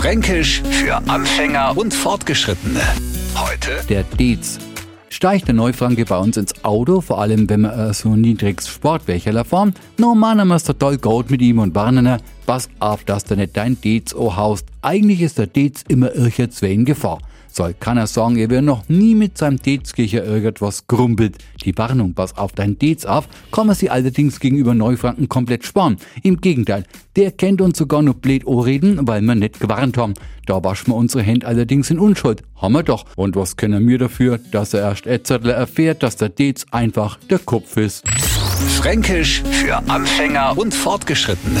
Fränkisch für Anfänger und Fortgeschrittene. Heute der Dez. Steigt der Neufranke bei uns ins Auto, vor allem wenn man so niedriges Sportwächerler formt, no man ist total gut mit ihm und warnen, pass auf, dass du nicht dein Dez haust. Eigentlich ist der Dez immer ircher in Gefahr soll keiner sagen, er wäre noch nie mit seinem Dezkircher irgendwas grumpelt. Die Warnung, pass auf dein Dez auf, kann man sie allerdings gegenüber Neufranken komplett sparen. Im Gegenteil, der kennt uns sogar noch blöd reden, weil wir nicht gewarnt haben. Da waschen wir unsere Hände allerdings in Unschuld. Haben wir doch. Und was können wir dafür, dass er erst Etzertler erfährt, dass der Dez einfach der Kopf ist. Fränkisch für Anfänger und Fortgeschrittene.